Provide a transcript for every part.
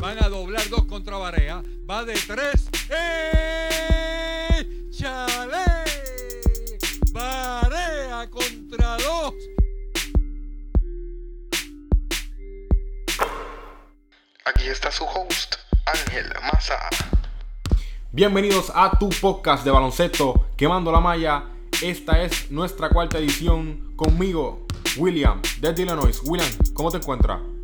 Van a doblar dos contra Barea. Va de tres. ¡Eh! ¡Chale! Barea contra dos. Aquí está su host, Ángel Maza. Bienvenidos a tu podcast de baloncesto Quemando la Malla. Esta es nuestra cuarta edición conmigo, William, desde Illinois. William, ¿cómo te encuentras?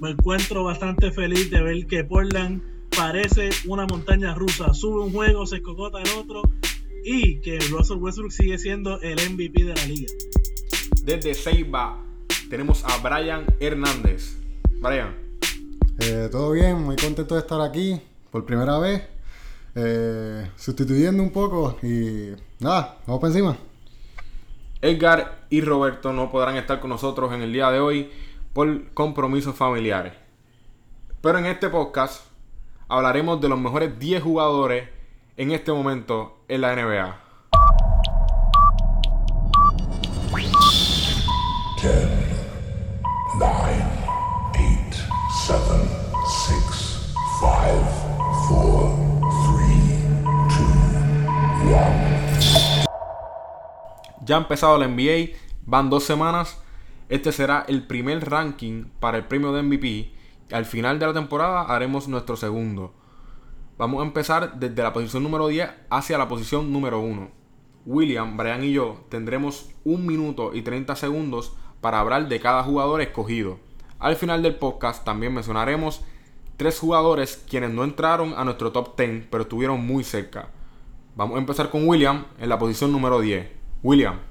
Me encuentro bastante feliz de ver que Portland parece una montaña rusa. Sube un juego, se cocota el otro y que Russell Westbrook sigue siendo el MVP de la liga. Desde Ceiba tenemos a Brian Hernández. Brian. Eh, Todo bien, muy contento de estar aquí por primera vez. eh, sustituyendo un poco y nada, vamos para encima. Edgar y Roberto no podrán estar con nosotros en el día de hoy por compromisos familiares. Pero en este podcast hablaremos de los mejores 10 jugadores en este momento en la NBA. 9, 8, 7, 6, 5, 4, 3, 2, 1. Ya ha empezado la NBA, van dos semanas. Este será el primer ranking para el premio de MVP. Al final de la temporada haremos nuestro segundo. Vamos a empezar desde la posición número 10 hacia la posición número 1. William, Brian y yo tendremos un minuto y 30 segundos para hablar de cada jugador escogido. Al final del podcast también mencionaremos tres jugadores quienes no entraron a nuestro top 10 pero estuvieron muy cerca. Vamos a empezar con William en la posición número 10. William.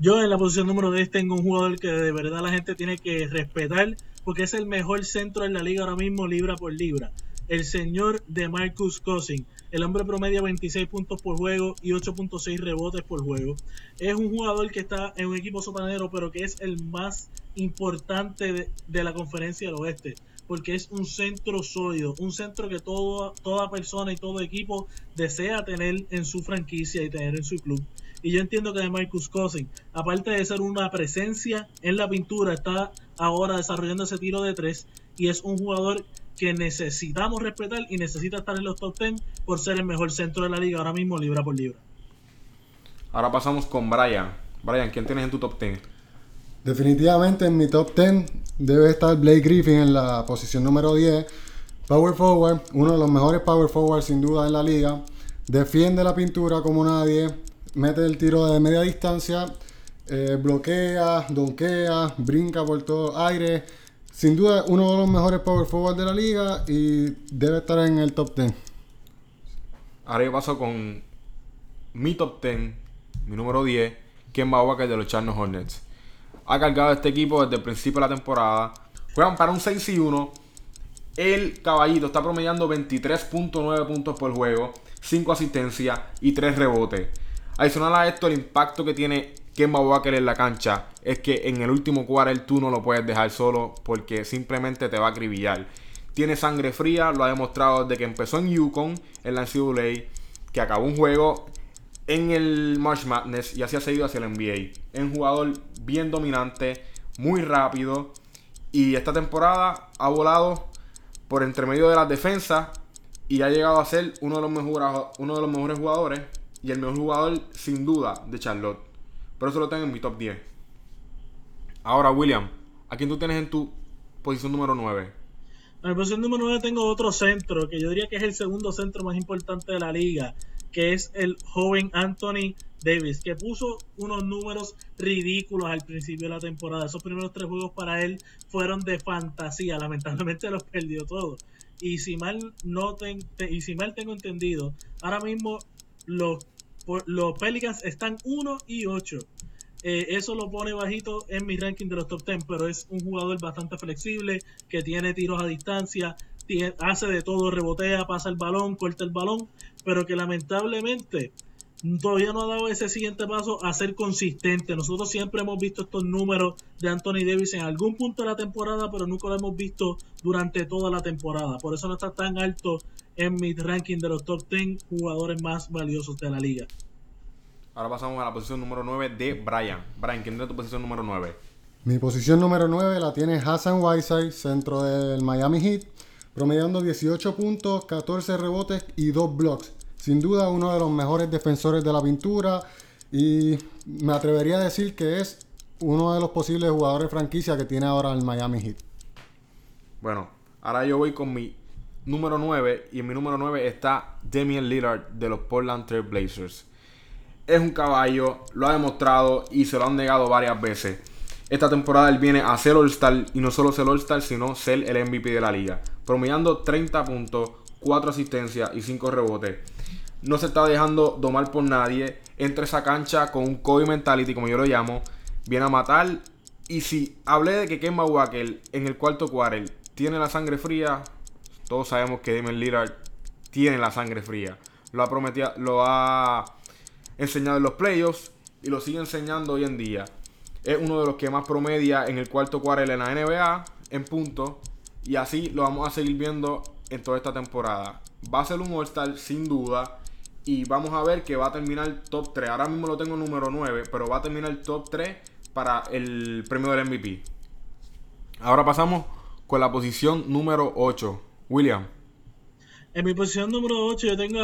Yo en la posición número 10 tengo un jugador que de verdad la gente tiene que respetar porque es el mejor centro en la liga ahora mismo libra por libra. El señor de Marcus Cousins. El hombre promedia 26 puntos por juego y 8.6 rebotes por juego. Es un jugador que está en un equipo sotanero, pero que es el más importante de, de la conferencia del oeste. Porque es un centro sólido, un centro que todo, toda persona y todo equipo desea tener en su franquicia y tener en su club. Y yo entiendo que de Marcus Cousins, aparte de ser una presencia en la pintura, está ahora desarrollando ese tiro de tres y es un jugador que necesitamos respetar y necesita estar en los top 10 por ser el mejor centro de la liga ahora mismo libra por libra. Ahora pasamos con Brian. Brian, ¿quién tienes en tu top 10? Definitivamente en mi top 10 debe estar Blake Griffin en la posición número 10. Power forward, uno de los mejores power forward sin duda en la liga. Defiende la pintura como nadie. Mete el tiro de media distancia. eh, bloquea, donkea, brinca por todo aire. Sin duda uno de los mejores power forward de la liga y debe estar en el top 10. Ahora yo paso con mi top 10, mi número 10, Kemba Walker de los Charlotte Hornets. Ha cargado este equipo desde el principio de la temporada. Juegan para un 6 y 1. El caballito está promediando 23.9 puntos por juego, 5 asistencias y 3 rebotes. Adicional a esto, el impacto que tiene Kemba Walker en la cancha es que en el último quarter tú no lo puedes dejar solo porque simplemente te va a acribillar. Tiene sangre fría, lo ha demostrado desde que empezó en Yukon, en la NCAA, que acabó un juego en el March Madness y así ha seguido hacia el NBA. Es un jugador bien dominante, muy rápido y esta temporada ha volado por entre medio de las defensas y ha llegado a ser uno de los mejores, uno de los mejores jugadores y el mejor jugador sin duda de Charlotte. Por eso lo tengo en mi top 10. Ahora, William, ¿a quién tú tienes en tu posición número 9? En la posición número 9 tengo otro centro, que yo diría que es el segundo centro más importante de la liga, que es el joven Anthony Davis, que puso unos números ridículos al principio de la temporada. Esos primeros tres juegos para él fueron de fantasía, lamentablemente los perdió todos. Y si mal no y si mal tengo entendido, ahora mismo los, por- los Pelicans están 1 y 8. Eh, eso lo pone bajito en mi ranking de los top 10, pero es un jugador bastante flexible, que tiene tiros a distancia, hace de todo, rebotea, pasa el balón, corta el balón, pero que lamentablemente todavía no ha dado ese siguiente paso a ser consistente. Nosotros siempre hemos visto estos números de Anthony Davis en algún punto de la temporada, pero nunca lo hemos visto durante toda la temporada. Por eso no está tan alto en mi ranking de los top 10 jugadores más valiosos de la liga. Ahora pasamos a la posición número 9 de Brian. Brian, ¿quién es tu posición número 9? Mi posición número 9 la tiene Hassan Whiteside, centro del Miami Heat, promediando 18 puntos, 14 rebotes y 2 blocks. Sin duda uno de los mejores defensores de la pintura y me atrevería a decir que es uno de los posibles jugadores franquicia que tiene ahora el Miami Heat. Bueno, ahora yo voy con mi número 9 y en mi número 9 está Damian Lillard de los Portland Trail Blazers. Es un caballo, lo ha demostrado y se lo han negado varias veces. Esta temporada él viene a ser All-Star y no solo ser All-Star, sino ser el MVP de la liga. Promediando 30 puntos, 4 asistencias y 5 rebotes. No se está dejando domar por nadie. Entra esa cancha con un Kobe mentality, como yo lo llamo. Viene a matar. Y si hablé de que Kemba Walker en el cuarto quarter tiene la sangre fría, todos sabemos que Damian Lillard tiene la sangre fría. Lo ha prometido, lo ha enseñado en los playoffs y lo sigue enseñando hoy en día. Es uno de los que más promedia en el cuarto quarter en la NBA en puntos y así lo vamos a seguir viendo en toda esta temporada. Va a ser un All-Star sin duda y vamos a ver que va a terminar top 3. Ahora mismo lo tengo número 9, pero va a terminar top 3 para el premio del MVP. Ahora pasamos con la posición número 8. William. En mi posición número 8 yo tengo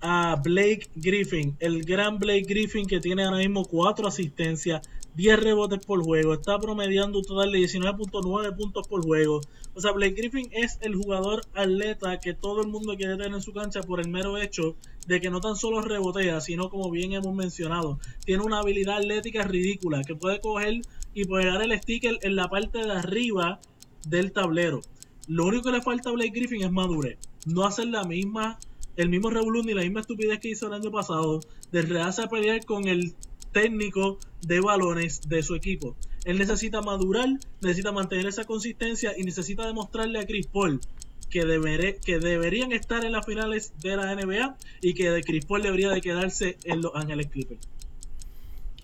a, Blake Griffin, el gran Blake Griffin que tiene ahora mismo 4 asistencias, 10 rebotes por juego, está promediando un total de 19.9 puntos por juego. O sea, Blake Griffin es el jugador atleta que todo el mundo quiere tener en su cancha por el mero hecho de que no tan solo rebotea, sino como bien hemos mencionado, tiene una habilidad atlética ridícula, que puede coger y pegar el sticker en la parte de arriba del tablero. Lo único que le falta a Blake Griffin es madurez. No hacer la misma, el mismo revolú ni la misma estupidez que hizo el año pasado, de rearse a pelear con el técnico de balones de su equipo. Él necesita madurar, necesita mantener esa consistencia y necesita demostrarle a Chris Paul que, deberé, que deberían estar en las finales de la NBA y que de Chris Paul debería de quedarse en Los Ángeles Clippers.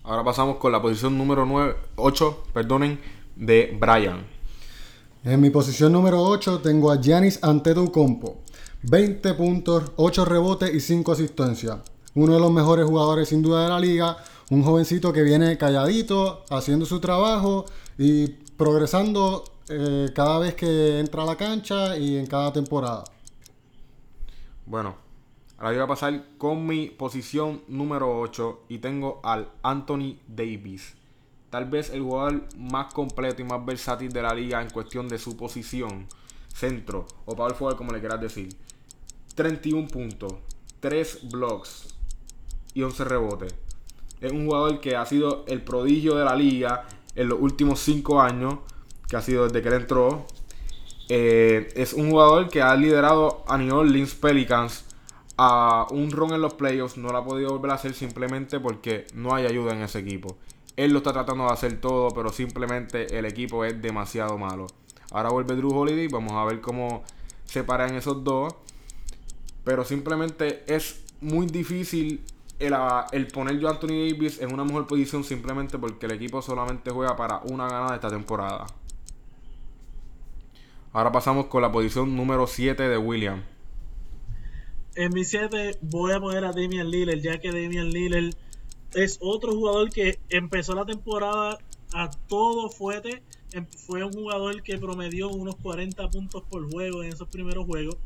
Ahora pasamos con la posición número 9, 8, perdonen, de Brian. En mi posición número 8 tengo a Giannis Antetokounmpo. 20 puntos, 8 rebotes y 5 asistencias. Uno de los mejores jugadores sin duda de la liga. Un jovencito que viene calladito, haciendo su trabajo y progresando eh, cada vez que entra a la cancha y en cada temporada. Bueno, ahora voy a pasar con mi posición número 8 y tengo al Anthony Davis. Tal vez el jugador más completo y más versátil de la liga en cuestión de su posición, centro o power forward como le quieras decir. 31 puntos, 3 blocks y 11 rebotes. Es un jugador que ha sido el prodigio de la liga en los últimos 5 años, que ha sido desde que él entró. Eh, es un jugador que ha liderado a New Orleans Pelicans a un run en los playoffs. No lo ha podido volver a hacer simplemente porque no hay ayuda en ese equipo. Él lo está tratando de hacer todo, pero simplemente el equipo es demasiado malo. Ahora vuelve Drew Holiday, vamos a ver cómo se paran esos dos. Pero simplemente es muy difícil el, poner yo Anthony Davis en una mejor posición simplemente porque el equipo solamente juega para una ganada esta temporada. Ahora pasamos con la posición número 7 de William. En mi 7 voy a poner a Damian Lillard, ya que Damian Lillard es otro jugador que empezó la temporada a todo fuerte. Em- Fue un jugador que promedió unos 40 puntos por juego en esos primeros juegos.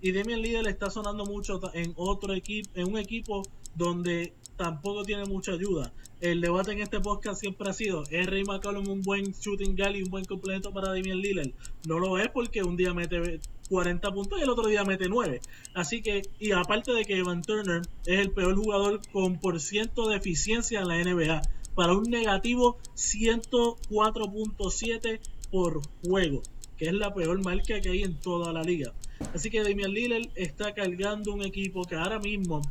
Y Damian Lillard está sonando mucho en otro equipo, en un equipo donde tampoco tiene mucha ayuda. El debate en este podcast siempre ha sido, ¿es Ray McCollum un buen shooting guard y un buen complemento para Damian Lillard? No lo es porque un día mete 40 puntos y el otro día mete 9. Así que, y aparte de que Evan Turner es el peor jugador con por ciento de eficiencia en la NBA, para un negativo 104.7 por juego, que es la peor marca que hay en toda la liga. Así que Damian Lillard está cargando un equipo que ahora mismo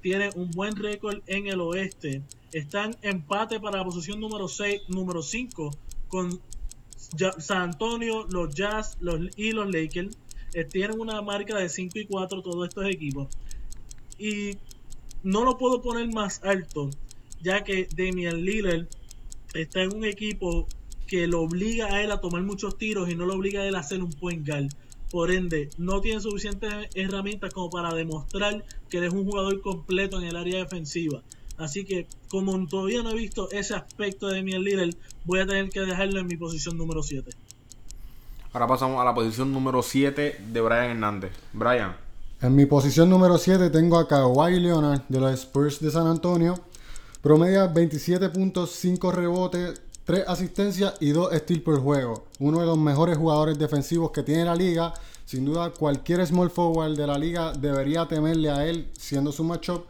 tiene un buen récord en el oeste. Están empate para la posición número 6, número 5 con San Antonio, los Jazz los, y los Lakers. Eh, tienen una marca de 5 y 4 todos estos equipos. Y no lo puedo poner más alto, ya que Damian Lillard está en un equipo que lo obliga a él a tomar muchos tiros y no lo obliga a él a hacer un point guard. Por ende, no tiene suficientes herramientas como para demostrar que él es un jugador completo en el área defensiva. Así que, como todavía no he visto ese aspecto de Damian Lillard, voy a tener que dejarlo en mi posición número 7. Ahora pasamos a la posición número 7 de Brian Hernández. Brian. En mi posición número 7 tengo a Kawhi Leonard de los Spurs de San Antonio. Promedia 27.5 rebotes, 3 asistencias y 2 steals por juego. Uno de los mejores jugadores defensivos que tiene la liga. Sin duda, cualquier small forward de la liga debería temerle a él siendo su matchup.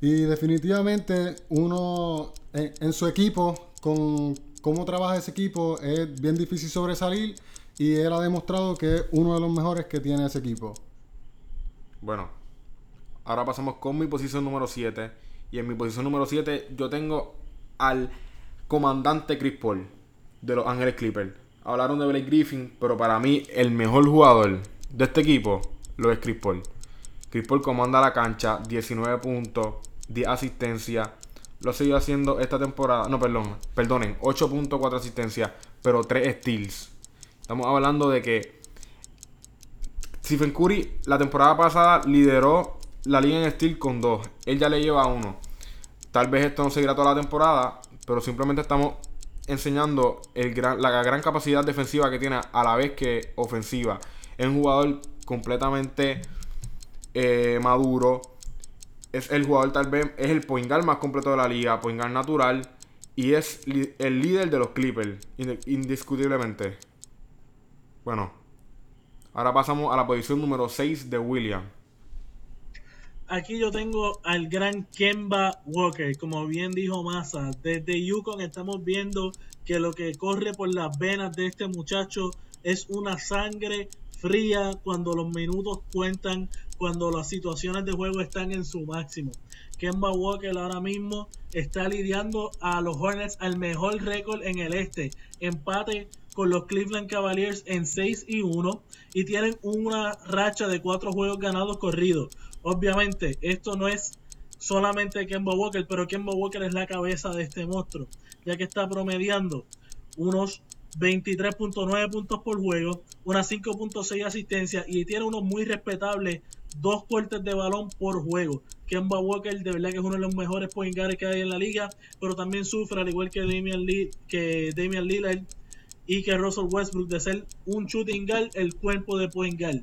Y definitivamente, uno en, en su equipo, con cómo trabaja ese equipo, es bien difícil sobresalir. Y él ha demostrado que es uno de los mejores que tiene ese equipo. Bueno, ahora pasamos con mi posición número 7. Y en mi posición número 7 yo tengo al comandante Chris Paul de los Ángeles Clippers. Hablaron de Blake Griffin, pero para mí el mejor jugador de este equipo lo es Chris Paul. Chris Paul comanda la cancha, 19 puntos, 10 asistencias. Lo sigue haciendo esta temporada. No, perdón, perdonen, 8.4 asistencias, pero 3 steals. Estamos hablando de que Stephen Curry la temporada pasada lideró la liga en steel con 2. Él ya le lleva uno. Tal vez esto no seguirá toda la temporada, pero simplemente estamos enseñando la gran capacidad defensiva que tiene a la vez que ofensiva. Es un jugador completamente eh, maduro. Es el jugador tal vez, es el point guard más completo de la liga, point guard natural. Y es el líder de los Clippers, indiscutiblemente. Bueno, ahora pasamos a la posición número 6 de William. Aquí yo tengo al gran Kemba Walker, como bien dijo Massa. Desde Yukon estamos viendo que lo que corre por las venas de este muchacho es una sangre fría cuando los minutos cuentan, cuando las situaciones de juego están en su máximo. Kemba Walker ahora mismo está lidiando a los Hornets al mejor récord en el este. Empate con los Cleveland Cavaliers en 6 y 1 y tienen una racha de 4 juegos ganados corridos. Obviamente, esto no es solamente Kemba Walker, pero Kemba Walker es la cabeza de este monstruo, ya que está promediando unos 23.9 puntos por juego, unas 5.6 asistencias y tiene unos muy respetables dos cortes de balón por juego. Kemba Walker de verdad que es uno de los mejores point guards que hay en la liga, pero también sufre al igual que Damian, Lee, que Damian Lillard y que Russell Westbrook de ser un shooting guard, el cuerpo de point guard.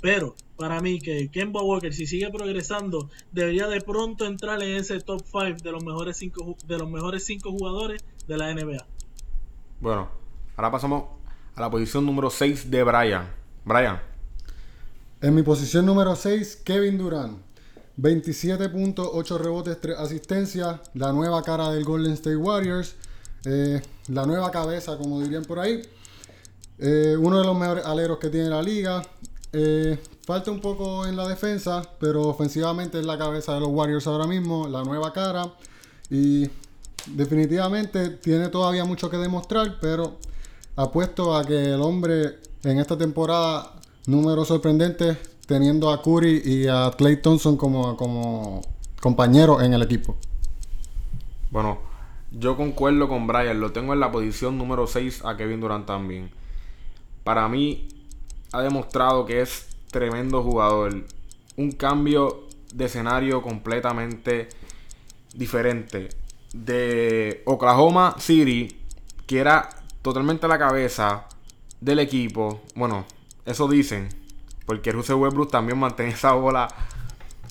Pero para mí que Kemba Walker si sigue progresando debería de pronto entrar en ese top 5 de los mejores 5 de los mejores cinco jugadores de la NBA. Bueno, ahora pasamos a la posición número 6 de Brian. Brian. En mi posición número 6, Kevin Durant. 27.8 rebotes, 3 asistencias. La nueva cara del Golden State Warriors. Eh, la nueva cabeza, como dirían por ahí. Eh, uno de los mejores aleros que tiene la liga. Eh, falta un poco en la defensa, pero ofensivamente es la cabeza de los Warriors ahora mismo, la nueva cara. Y definitivamente tiene todavía mucho que demostrar, pero apuesto a que el hombre en esta temporada, número sorprendente, teniendo a Curry y a Clay Thompson como, como compañeros en el equipo. Bueno, yo concuerdo con Brian, lo tengo en la posición número 6 a Kevin Durant también. Para mí, ha demostrado que es tremendo jugador. Un cambio de escenario completamente diferente. De Oklahoma City, que era totalmente la cabeza del equipo. Bueno, eso dicen. Porque Russell Westbrook también mantiene esa bola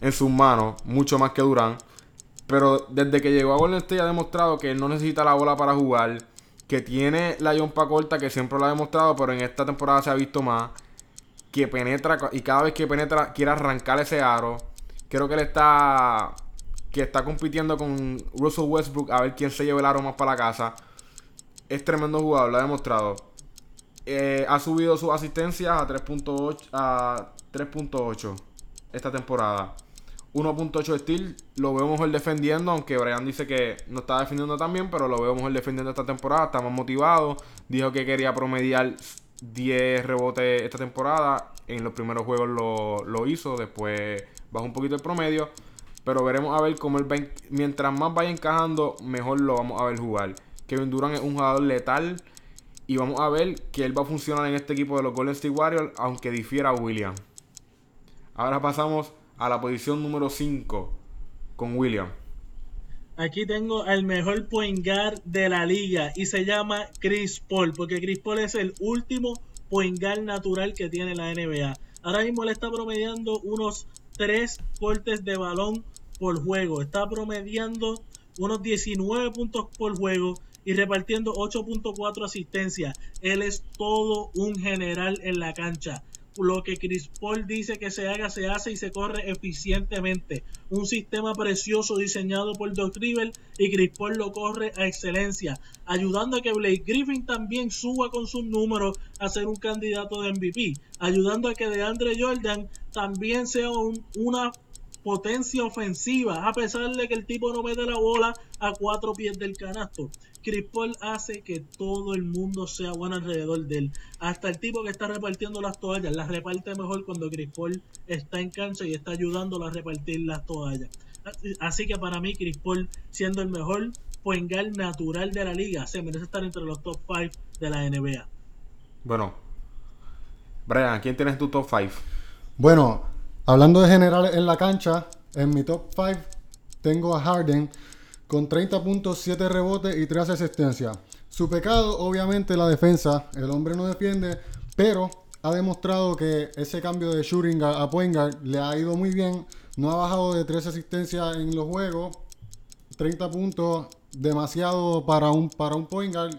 en sus manos, mucho más que Durant. Pero desde que llegó a Golden State ha demostrado que no necesita la bola para jugar. Que tiene la yompa corta, que siempre lo ha demostrado, pero en esta temporada se ha visto más que penetra y cada vez que penetra quiere arrancar ese aro. Creo que él está que está compitiendo con Russell Westbrook a ver quién se lleva el aro más para la casa. Es tremendo jugador, lo ha demostrado. Eh, ha subido sus asistencias a 3.8 a 3.8 esta temporada. 1.8 steel, lo veo mejor defendiendo, aunque Brian dice que no está defendiendo tan bien, pero lo veo mejor defendiendo esta temporada, está más motivado. Dijo que quería promediar 10 rebotes esta temporada En los primeros juegos lo, lo hizo, después bajó un poquito el promedio. Pero veremos a ver cómo él va, en- mientras más vaya encajando, mejor lo vamos a ver jugar. Kevin Durant es un jugador letal y vamos a ver que él va a funcionar en este equipo de los Golden State Warriors, aunque difiera a William. Ahora pasamos a la posición número 5 con William. Aquí tengo al mejor point de la liga y se llama Chris Paul, porque Chris Paul es el último point natural que tiene la NBA. Ahora mismo le está promediando unos 3 cortes de balón por juego. Está promediando unos 19 puntos por juego y repartiendo 8.4 asistencias. Él es todo un general en la cancha. Lo que Chris Paul dice que se haga, se hace y se corre eficientemente. Un sistema precioso diseñado por Doc River y Chris Paul lo corre a excelencia, ayudando a que Blake Griffin también suba con sus números a ser un candidato de MVP, ayudando a que DeAndre Jordan también sea un- una potencia ofensiva, a pesar de que el tipo no mete la bola a cuatro pies del canasto. Chris Paul hace que todo el mundo sea bueno alrededor de él. Hasta el tipo que está repartiendo las toallas, las reparte mejor cuando Chris Paul está en cancha y está ayudándolo a repartir las toallas. Así que para mí, Chris Paul, siendo el mejor point guard natural de la liga, se merece estar entre los top 5 de la NBA. Bueno, Brian, ¿quién tienes tu top 5? Bueno, hablando de general en la cancha, en mi top 5 tengo a Harden con 30 puntos, 7 rebotes y 3 asistencias. Su pecado, obviamente, la defensa. El hombre no defiende, pero ha demostrado que ese cambio de shooting a point guard le ha ido muy bien. No ha bajado de 3 asistencias en los juegos. 30 puntos, demasiado para un, para un point guard,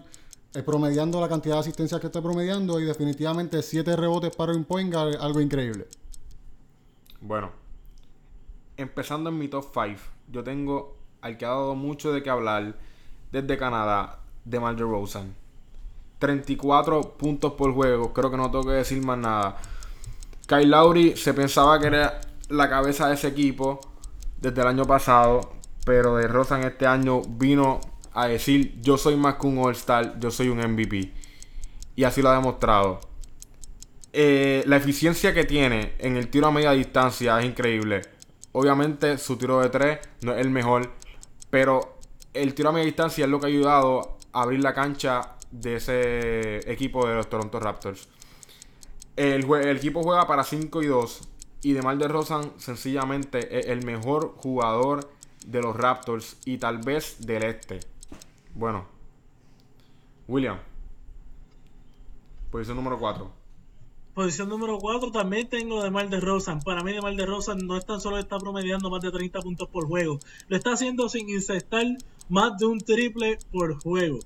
eh, promediando la cantidad de asistencias que está promediando y definitivamente 7 rebotes para un point guard, algo increíble. Bueno, empezando en mi top 5, yo tengo al que ha dado mucho de qué hablar desde Canadá, de Mar Rosen. 34 puntos por juego, creo que no tengo que decir más nada. Kyle Lowry se pensaba que era la cabeza de ese equipo desde el año pasado, pero de Rosen este año vino a decir yo soy más que un All-Star, yo soy un MVP. Y así lo ha demostrado. Eh, la eficiencia que tiene en el tiro a media distancia es increíble. Obviamente su tiro de 3 no es el mejor, pero el tiro a media distancia es lo que ha ayudado a abrir la cancha de ese equipo de los Toronto Raptors. El, el equipo juega para 5 y 2 y DeMar DeRozan sencillamente es el mejor jugador de los Raptors y tal vez del este. Bueno, William, posición número 4. Posición número 4 también tengo de Mal de Rosan. Para mí de Mal de Rosan no es tan solo está promediando más de 30 puntos por juego. Lo está haciendo sin incestar más de un triple por juego.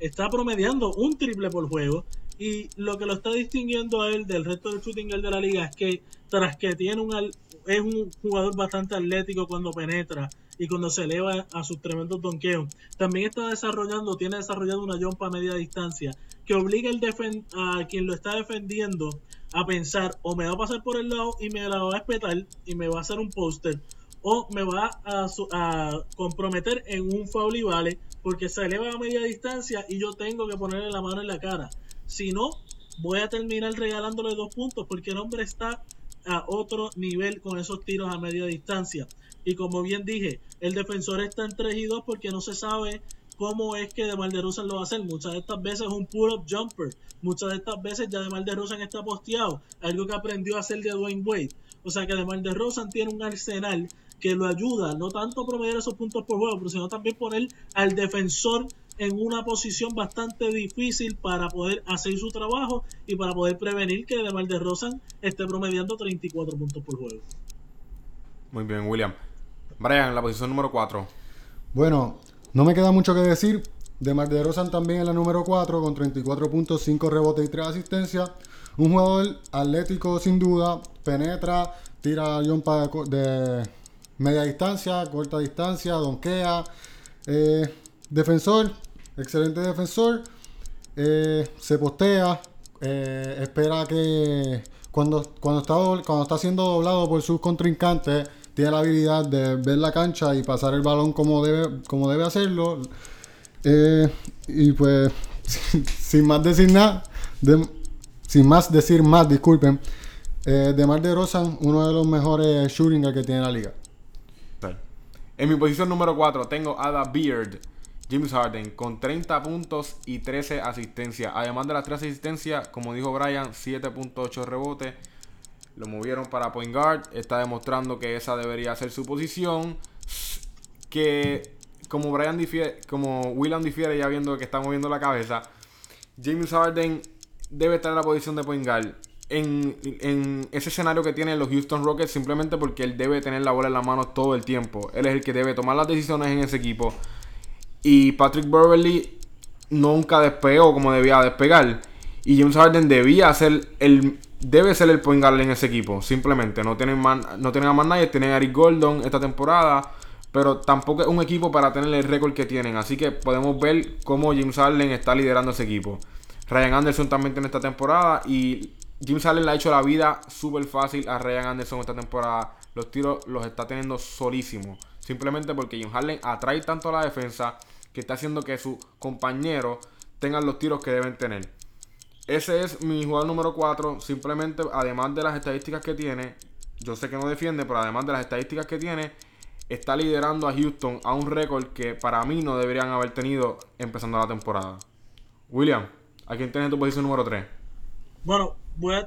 Está promediando un triple por juego. Y lo que lo está distinguiendo a él del resto del shooting de la liga es que tras que tiene un es un jugador bastante atlético cuando penetra y cuando se eleva a sus tremendos donkeos. También está desarrollando, tiene desarrollado una jumpa a media distancia que obliga el defen- a quien lo está defendiendo a pensar o me va a pasar por el lado y me la va a espetar y me va a hacer un póster o me va a, a comprometer en un foul y vale porque se eleva a media distancia y yo tengo que ponerle la mano en la cara. Si no, voy a terminar regalándole dos puntos porque el hombre está a otro nivel con esos tiros a media distancia. Y como bien dije, el defensor está en 3 y 2 porque no se sabe cómo es que DeMar DeRozan lo va a hacer. Muchas de estas veces es un pull-up jumper. Muchas de estas veces ya DeMar DeRozan está posteado. Algo que aprendió a hacer de Dwayne Wade. O sea que DeMar DeRozan tiene un arsenal que lo ayuda, no tanto a promediar esos puntos por juego, pero sino también poner al defensor en una posición bastante difícil para poder hacer su trabajo y para poder prevenir que DeMar DeRozan esté promediando 34 puntos por juego. Muy bien, William. Brian, la posición número 4. Bueno, no me queda mucho que decir. De Mar de Rosan también en la número 4 con 34 puntos, 5 rebotes y 3 asistencias. Un jugador atlético sin duda, penetra, tira jumpa de, de media distancia, corta distancia, donkea. Eh, defensor, excelente defensor. Eh, se postea, eh, espera que cuando, cuando, está, cuando está siendo doblado por sus contrincantes, tiene la habilidad de ver la cancha y pasar el balón como debe, como debe hacerlo. Eh, y pues, sin más decir nada, sin más decir más, disculpen, Eh, de Mar de Rosan, uno de los mejores shooting que tiene la liga. En mi posición número 4 tengo a The Beard, James Harden, con 30 puntos y 13 asistencias. Además de las 3 asistencias, como dijo Brian, 7.8 rebotes. Lo movieron para point guard. Está demostrando que esa debería ser su posición. Que como Brian difiere, como William difiere ya viendo que está moviendo la cabeza, James Harden debe estar en la posición de point guard. En, en, ese escenario que tienen los Houston Rockets simplemente porque él debe tener la bola en la mano todo el tiempo. Él es el que debe tomar las decisiones en ese equipo. Y Patrick Beverly nunca despegó como debía despegar. Y James Harden debía ser el debe ser el point guard en ese equipo. Simplemente no tienen, no tienen a más nadie. Tienen a Eric Gordon esta temporada. Pero tampoco es un equipo para tener el récord que tienen. Así que podemos ver cómo James Harden está liderando ese equipo. Ryan Anderson también tiene esta temporada. Y James Harden le ha hecho la vida súper fácil a Ryan Anderson esta temporada. Los tiros los está teniendo solísimos. Simplemente porque James Harden atrae tanto a la defensa que está haciendo que sus compañeros tengan los tiros que deben tener. Ese es mi jugador número 4. Simplemente, además de las estadísticas que tiene, yo sé que no defiende, pero además de las estadísticas que tiene, está liderando a Houston a un récord que para mí no deberían haber tenido empezando la temporada. William, ¿a quién tienes tu posición número 3? Bueno,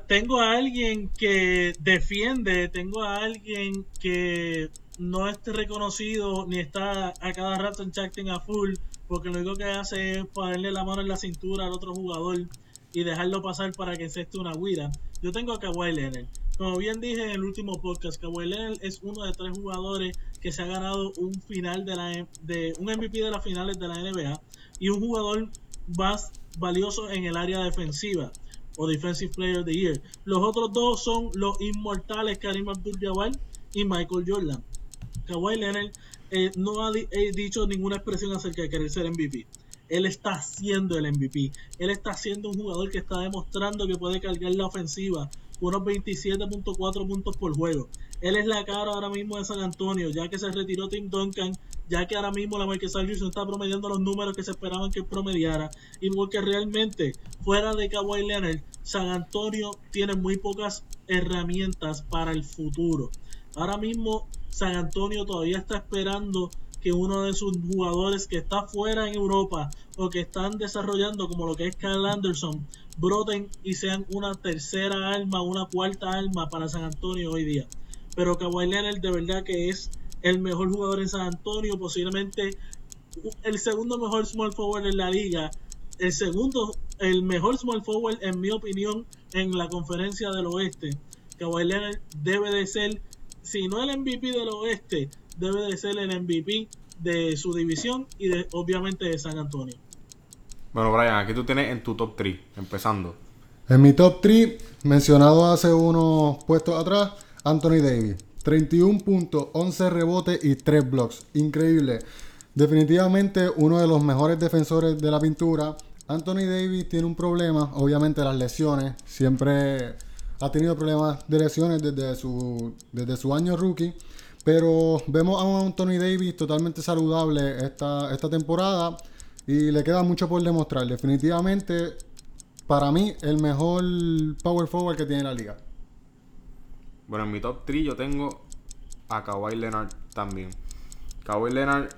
tengo a alguien que defiende, tengo a alguien que no esté reconocido ni está a cada rato en chatting a full, porque lo único que hace es ponerle la mano en la cintura al otro jugador y dejarlo pasar para que esté una guira. Yo tengo a Kawhi Leonard. Como bien dije en el último podcast, Kawhi Leonard es uno de tres jugadores que se ha ganado un final de la de un MVP de las finales de la NBA y un jugador más valioso en el área defensiva o Defensive Player of the Year. Los otros dos son los inmortales Karim Abdul-Jabbar y Michael Jordan. Kawhi Leonard eh, no ha dicho ninguna expresión acerca de querer ser MVP. Él está haciendo el MVP. Él está siendo un jugador que está demostrando que puede cargar la ofensiva unos 27.4 puntos por juego. Él es la cara ahora mismo de San Antonio, ya que se retiró Tim Duncan, ya que ahora mismo la Michael no está promediando los números que se esperaban que promediara, y porque realmente fuera de Kawhi Leonard, San Antonio tiene muy pocas herramientas para el futuro. Ahora mismo San Antonio todavía está esperando que uno de sus jugadores que está fuera en Europa o que están desarrollando como lo que es Kyle Anderson broten y sean una tercera alma, una cuarta alma para San Antonio hoy día. Pero Kawhi Leonard de verdad que es el mejor jugador en San Antonio, posiblemente el segundo mejor small forward en la liga, el segundo, el mejor small forward en mi opinión en la conferencia del oeste. Kawhi Leonard debe de ser, si no el MVP del oeste, debe de ser el MVP de su división y de obviamente de San Antonio. Bueno, Brian, aquí tú tienes en tu top 3, empezando. En mi top 3, mencionado hace unos puestos atrás, Anthony Davis. 31 puntos, 11 rebotes y 3 blocks. Increíble. Definitivamente uno de los mejores defensores de la pintura. Anthony Davis tiene un problema, obviamente las lesiones. Siempre ha tenido problemas de lesiones desde su, desde su año rookie. Pero vemos a un Anthony Davis totalmente saludable esta, esta temporada y le queda mucho por demostrar. Definitivamente, para mí, el mejor power forward que tiene la liga. Bueno, en mi top 3 yo tengo a Kawhi Leonard también. Kawhi Leonard,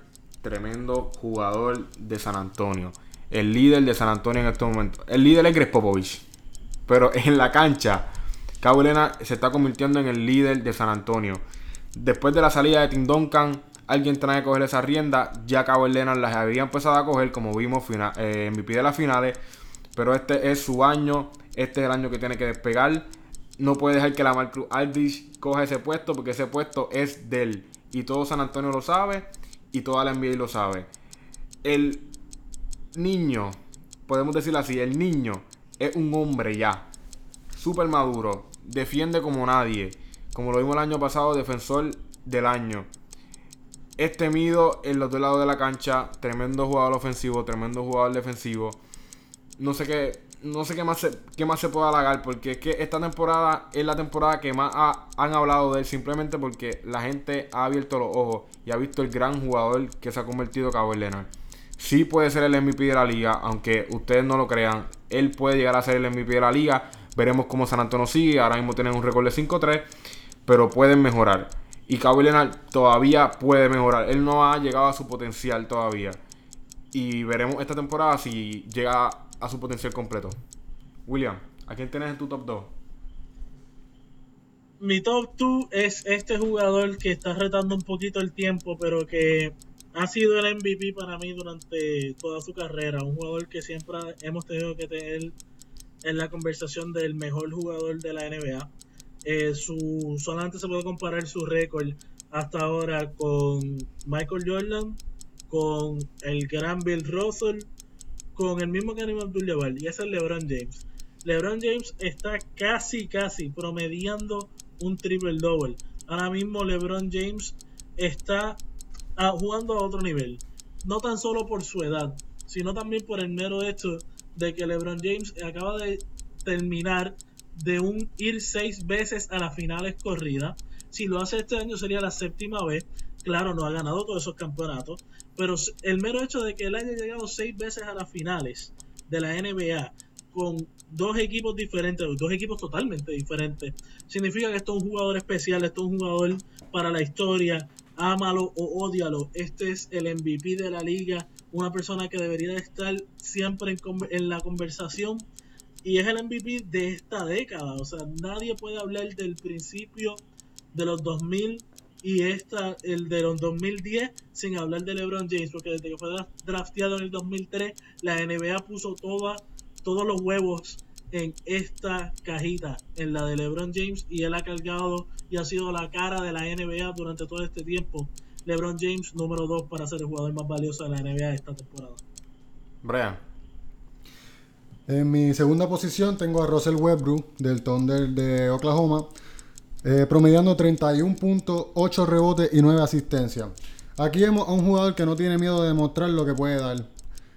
tremendo jugador de San Antonio. El líder de San Antonio en este momento. El líder es Greg Popovich. Pero en la cancha, Kawhi Leonard se está convirtiendo en el líder de San Antonio. Después de la salida de Tim Duncan, alguien trae que coger esa rienda. Ya Cabo Leonard las había empezado a coger, como vimos en eh, de las finales. Pero este es su año. Este es el año que tiene que despegar. No puede dejar que la Marcus Aldridge coja ese puesto, porque ese puesto es de él. Y todo San Antonio lo sabe. Y toda la NBA lo sabe. El niño, podemos decirlo así, el niño es un hombre ya. Súper maduro. Defiende como nadie como lo vimos el año pasado, defensor del año. Es temido en los dos lados de la cancha. Tremendo jugador ofensivo, tremendo jugador defensivo. No sé qué, no sé qué más se, qué más se puede halagar. Porque es que esta temporada es la temporada que más han hablado de él. Simplemente porque la gente ha abierto los ojos y ha visto el gran jugador que se ha convertido Cabo Leonard. Sí puede ser el MVP de la liga, aunque ustedes no lo crean. Él puede llegar a ser el MVP de la liga. Veremos cómo San Antonio sigue. Ahora mismo tienen un récord de 5-3, pero pueden mejorar. Y Kawhi Leonard todavía puede mejorar. Él no ha llegado a su potencial todavía. Y veremos esta temporada si llega a su potencial completo. William, ¿a quién tienes en tu top 2? Mi top 2 es este jugador que está retando un poquito el tiempo, pero que ha sido el MVP para mí durante toda su carrera. Un jugador que siempre hemos tenido que tener en la conversación del mejor jugador de la NBA. Eh, su, solamente se puede comparar su récord hasta ahora con Michael Jordan, con el gran Bill Russell, con el mismo Karim Abdul-Jabbar y ese es LeBron James. LeBron James está casi, casi promediando un triple double. Ahora mismo LeBron James está ah, jugando a otro nivel. No tan solo por su edad, sino también por el mero hecho de que LeBron James acaba de terminar de un ir seis veces a las finales corridas. Si lo hace este año sería la séptima vez. Claro, no ha ganado todos esos campeonatos, pero el mero hecho de que él haya llegado seis veces a las finales de la NBA con dos equipos diferentes, dos equipos totalmente diferentes, significa que esto es un jugador especial, esto es un jugador para la historia, ámalo o odialo. Este es el MVP de la liga, una persona que debería estar siempre en, en la conversación y es el MVP de esta década. O sea, nadie puede hablar del principio de los 2000 y esta, el de los 2010 sin hablar de LeBron James, porque desde que fue drafteado en el 2003, la NBA puso toda, todos los huevos en esta cajita, en la de LeBron James, y él ha cargado y ha sido la cara de la NBA durante todo este tiempo. LeBron James, número 2 para ser el jugador más valioso de la NBA esta temporada. Brian. En mi segunda posición tengo a Russell Westbrook del Thunder de Oklahoma eh, promediando 31.8 rebotes y 9 asistencias. Aquí vemos a un jugador que no tiene miedo de demostrar lo que puede dar,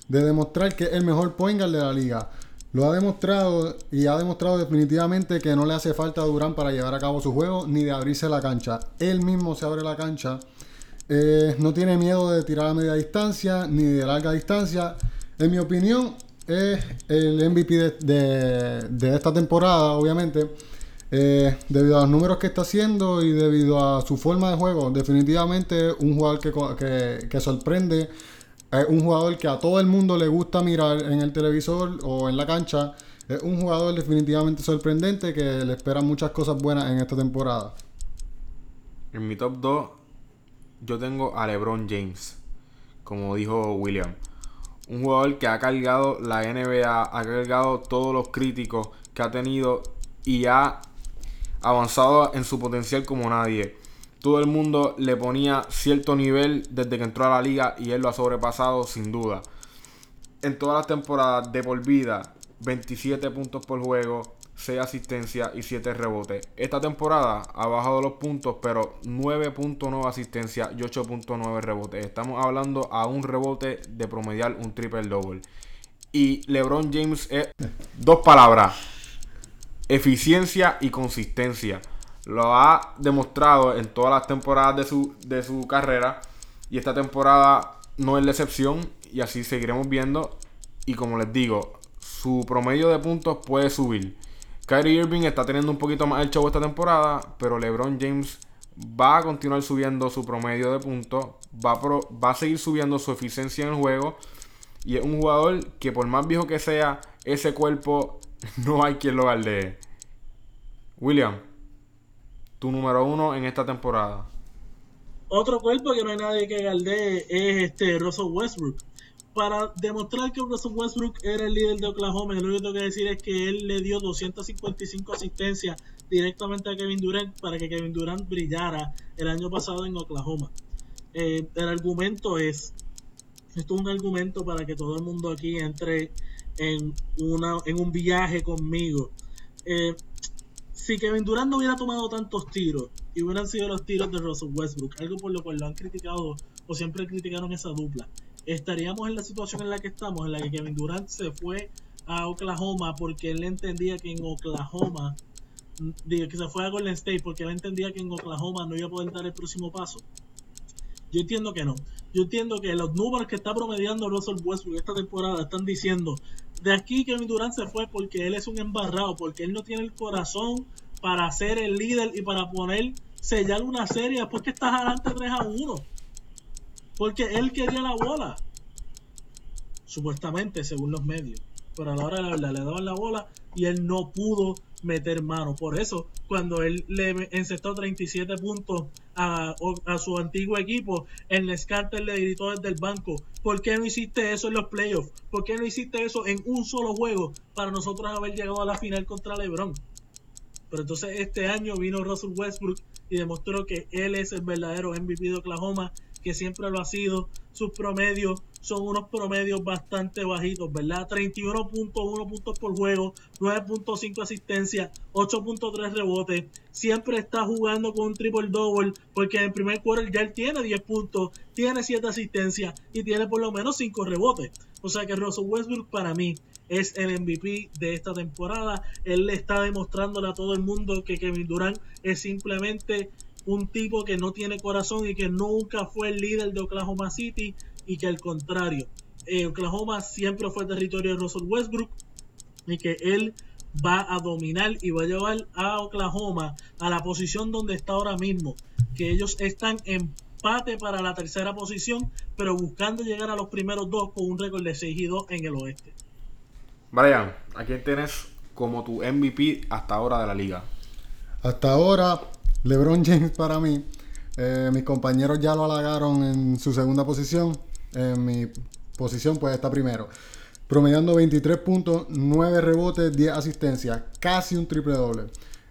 de demostrar que es el mejor point guard de la liga. Lo ha demostrado y ha demostrado definitivamente que no le hace falta a Durán para llevar a cabo su juego ni de abrirse la cancha. Él mismo se abre la cancha. Eh, no tiene miedo de tirar a media distancia ni de larga distancia. En mi opinión, es el MVP de esta temporada, obviamente. Eh, debido a los números que está haciendo y debido a su forma de juego, definitivamente un jugador que, que, sorprende. Es un jugador que a todo el mundo le gusta mirar en el televisor o en la cancha. Es un jugador definitivamente sorprendente que le espera muchas cosas buenas en esta temporada. En mi top 2 yo tengo a LeBron James, como dijo William. Un jugador que ha cargado la NBA, ha cargado todos los críticos que ha tenido y ha avanzado en su potencial como nadie. Todo el mundo le ponía cierto nivel desde que entró a la liga y él lo ha sobrepasado sin duda. En todas las temporadas de por vida, 27 puntos por juego, 6 asistencias y 7 rebotes. Esta temporada ha bajado los puntos, pero 9.9 asistencias y 8.9 rebotes. Estamos hablando a un rebote de promediar un triple double. Y LeBron James es dos palabras eficiencia y consistencia. Lo ha demostrado en todas las temporadas de su, de su carrera. Y esta temporada no es la excepción. Y así seguiremos viendo. Y como les digo, su promedio de puntos puede subir. Kyrie Irving está teniendo un poquito más el show esta temporada. Pero LeBron James va a continuar subiendo su promedio de puntos. Va a, va a seguir subiendo su eficiencia en el juego. Y es un jugador que por más viejo que sea, ese cuerpo no hay quien lo galdee. William, tu número uno en esta temporada. Otro cuerpo que no hay nadie que galdee es este Russell Westbrook. Para demostrar que Russell Westbrook era el líder de Oklahoma, lo único que tengo que decir es que él le dio 255 asistencias directamente a Kevin Durant para que Kevin Durant brillara el año pasado en Oklahoma. Eh, el argumento es, esto es un argumento para que todo el mundo aquí entre en, una, en un viaje conmigo. Eh, si Kevin Durant no hubiera tomado tantos tiros y hubieran sido los tiros de Russell Westbrook, algo por lo cual lo han criticado o siempre criticaron esa dupla, estaríamos en la situación en la que estamos, en la que Kevin Durant se fue a Oklahoma porque él entendía que en Oklahoma, digo, que se fue a Golden State porque él entendía que en Oklahoma no iba a poder dar el próximo paso. Yo entiendo que no. Yo entiendo que los números que está promediando Russell Westbrook esta temporada están diciendo De aquí Kevin Durant se fue porque él es un embarrado, porque él no tiene el corazón para ser el líder y para poner, sellar una serie después que estás adelante 3 a 1. Porque él quería la bola. Supuestamente, según los medios. Pero a la hora de la verdad le daban la bola y él no pudo meter mano. Por eso, cuando él le encestó 37 puntos a, su antiguo equipo, el Carter le gritó desde el banco, ¿por qué no hiciste eso en los playoffs? ¿Por qué no hiciste eso en un solo juego para nosotros haber llegado a la final contra LeBron? Pero entonces este año vino Russell Westbrook y demostró que él es el verdadero MVP de Oklahoma, que siempre lo ha sido. Sus promedios son unos promedios bastante bajitos, ¿verdad? 31.1 puntos por juego, 9.5 asistencia, 8.3 rebotes. Siempre está jugando con un triple double porque en el primer quarter ya él tiene 10 puntos, tiene 7 asistencias y tiene por lo menos 5 rebotes. O sea que Russell Westbrook para mí es el MVP de esta temporada. Él le está demostrándole a todo el mundo que Kevin Durant es simplemente un tipo que no tiene corazón y que nunca fue el líder de Oklahoma City y que al contrario, eh, Oklahoma siempre fue territorio de Russell Westbrook y que él va a dominar y va a llevar a Oklahoma a la posición donde está ahora mismo, que ellos están en empate para la tercera posición, pero buscando llegar a los primeros dos con un récord de 6 y 2 en el oeste. Brian, ¿a quién tienes como tu MVP hasta ahora de la liga? Hasta ahora, LeBron James para mí. Eh, mis compañeros ya lo halagaron en su segunda posición. En mi posición, pues está primero. Promediando 23 puntos, 9 rebotes, 10 asistencias. Casi un triple doble.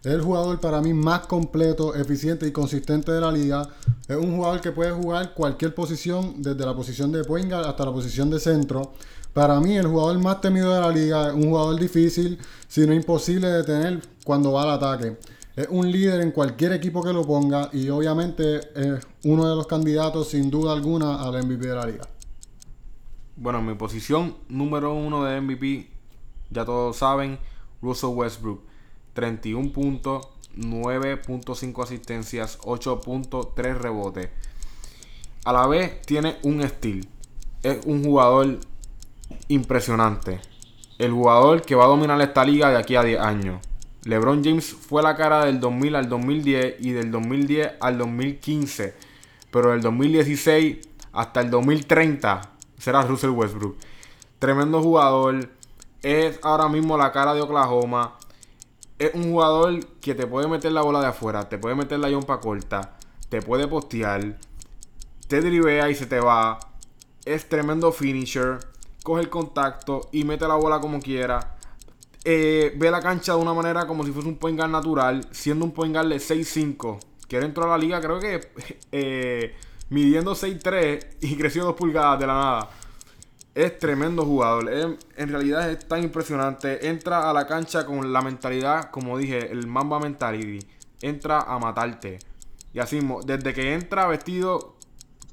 Es el jugador para mí más completo, eficiente y consistente de la liga. Es un jugador que puede jugar cualquier posición, desde la posición de point hasta la posición de centro. Para mí, el jugador más temido de la liga es un jugador difícil, sino imposible de tener cuando va al ataque. Es un líder en cualquier equipo que lo ponga y obviamente es uno de los candidatos sin duda alguna al MVP de la liga. Bueno, mi posición número uno de MVP, ya todos saben, Russell Westbrook. 31 puntos, 9.5 asistencias, 8.3 rebotes. A la vez tiene un estilo. Es un jugador impresionante. El jugador que va a dominar esta liga de aquí a 10 años. LeBron James fue la cara del 2000 al 2010 y del 2010 al 2015. Pero del 2016 hasta el 2030 será Russell Westbrook. Tremendo jugador. Es ahora mismo la cara de Oklahoma es un jugador que te puede meter la bola de afuera, te puede meter la yompa corta, te puede postear, te drivea y se te va. Es tremendo finisher. Coge el contacto y mete la bola como quiera. Eh, ve la cancha de una manera como si fuese un point guard natural, siendo un point guard de 6'5. Que dentro de la liga creo que eh, midiendo 6'3 y creció 2 pulgadas de la nada. Es tremendo jugador. en realidad es tan impresionante. Entra a la cancha con la mentalidad, como dije, el Mamba Mentality. Entra a matarte. Y así, desde que entra vestido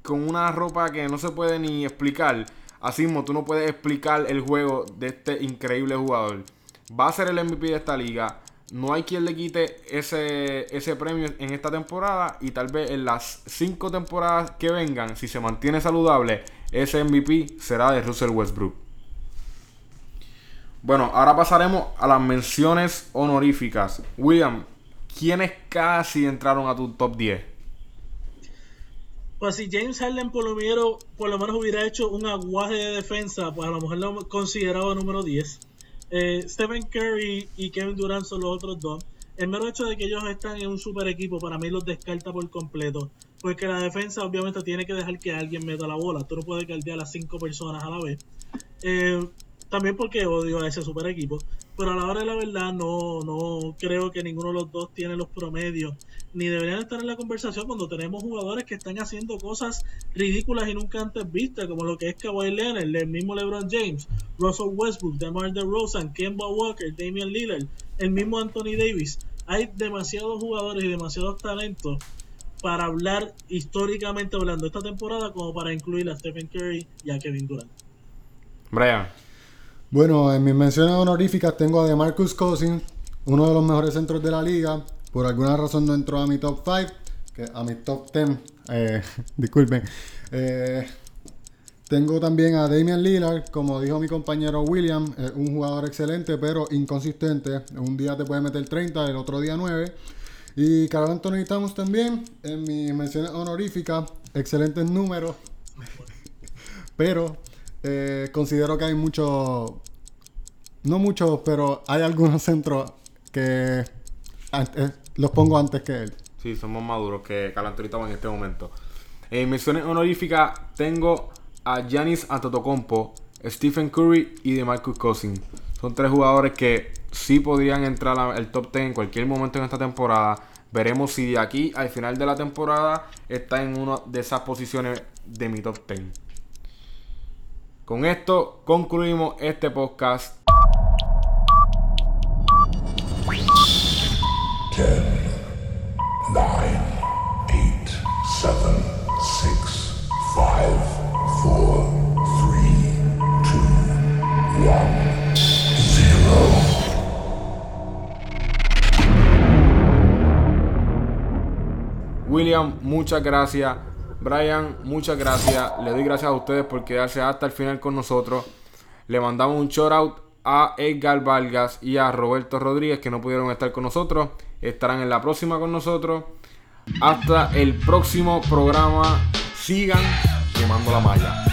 con una ropa que no se puede ni explicar, así tú no puedes explicar el juego de este increíble jugador. Va a ser el MVP de esta liga. No hay quien le quite ese, ese premio en esta temporada y tal vez en las cinco temporadas que vengan, si se mantiene saludable, ese MVP será de Russell Westbrook. Bueno, ahora pasaremos a las menciones honoríficas. William, ¿quiénes casi entraron a tu top 10? Pues si James Harden por lo, menos, por lo menos hubiera hecho un aguaje de defensa, pues a lo mejor lo consideraba número 10. Eh, Stephen Curry y Kevin Durant son los otros dos. El mero hecho de que ellos están en un super equipo para mí los descarta por completo. Porque la defensa obviamente tiene que dejar que alguien meta la bola. Tú no puedes caldear a cinco personas a la vez. Eh, también porque odio a ese super equipo. Pero a la hora de la verdad no, no creo que ninguno de los dos tiene los promedios. Ni deberían estar en la conversación cuando tenemos jugadores que están haciendo cosas ridículas y nunca antes vistas. Como lo que es Kawhi Leonard, el mismo LeBron James, Russell Westbrook, DeMar DeRozan, Kemba Walker, Damian Lillard, el mismo Anthony Davis. Hay demasiados jugadores y demasiados talentos para hablar históricamente hablando esta temporada como para incluir a Stephen Curry y a Kevin Durant. Brian. Bueno, en mis menciones honoríficas tengo a DeMarcus Cousins, uno de los mejores centros de la liga. Por alguna razón no entró a mi top 5, que a mi top 10, eh, disculpen. Eh, tengo también a Damian Lillard, como dijo mi compañero William, un jugador excelente pero inconsistente. Un día te puede meter 30, el otro día 9. Y Carl Anthony Towns también, en mis menciones honoríficas, excelentes números. pero eh, considero que hay muchos, no muchos, pero hay algunos centros que eh, los pongo antes que él. Sí, son más maduros que Towns en este momento. En menciones honoríficas tengo a Giannis Antetokounmpo, Stephen Curry y DeMarcus Cousins. Son tres jugadores que sí podrían entrar al top 10 en cualquier momento en esta temporada. Veremos si de aquí al final de la temporada está en una de esas posiciones de mi top 10. Con esto concluimos este podcast. 10, 9, 8, 7, 6, 5, 4, 3, 2, 1, 0. William, muchas gracias. Brian, muchas gracias. Le doy gracias a ustedes por quedarse hasta el final con nosotros. Le mandamos un shout out a Edgar Vargas y a Roberto Rodríguez que no pudieron estar con nosotros. Estarán en la próxima con nosotros. Hasta el próximo programa. Sigan quemando la malla.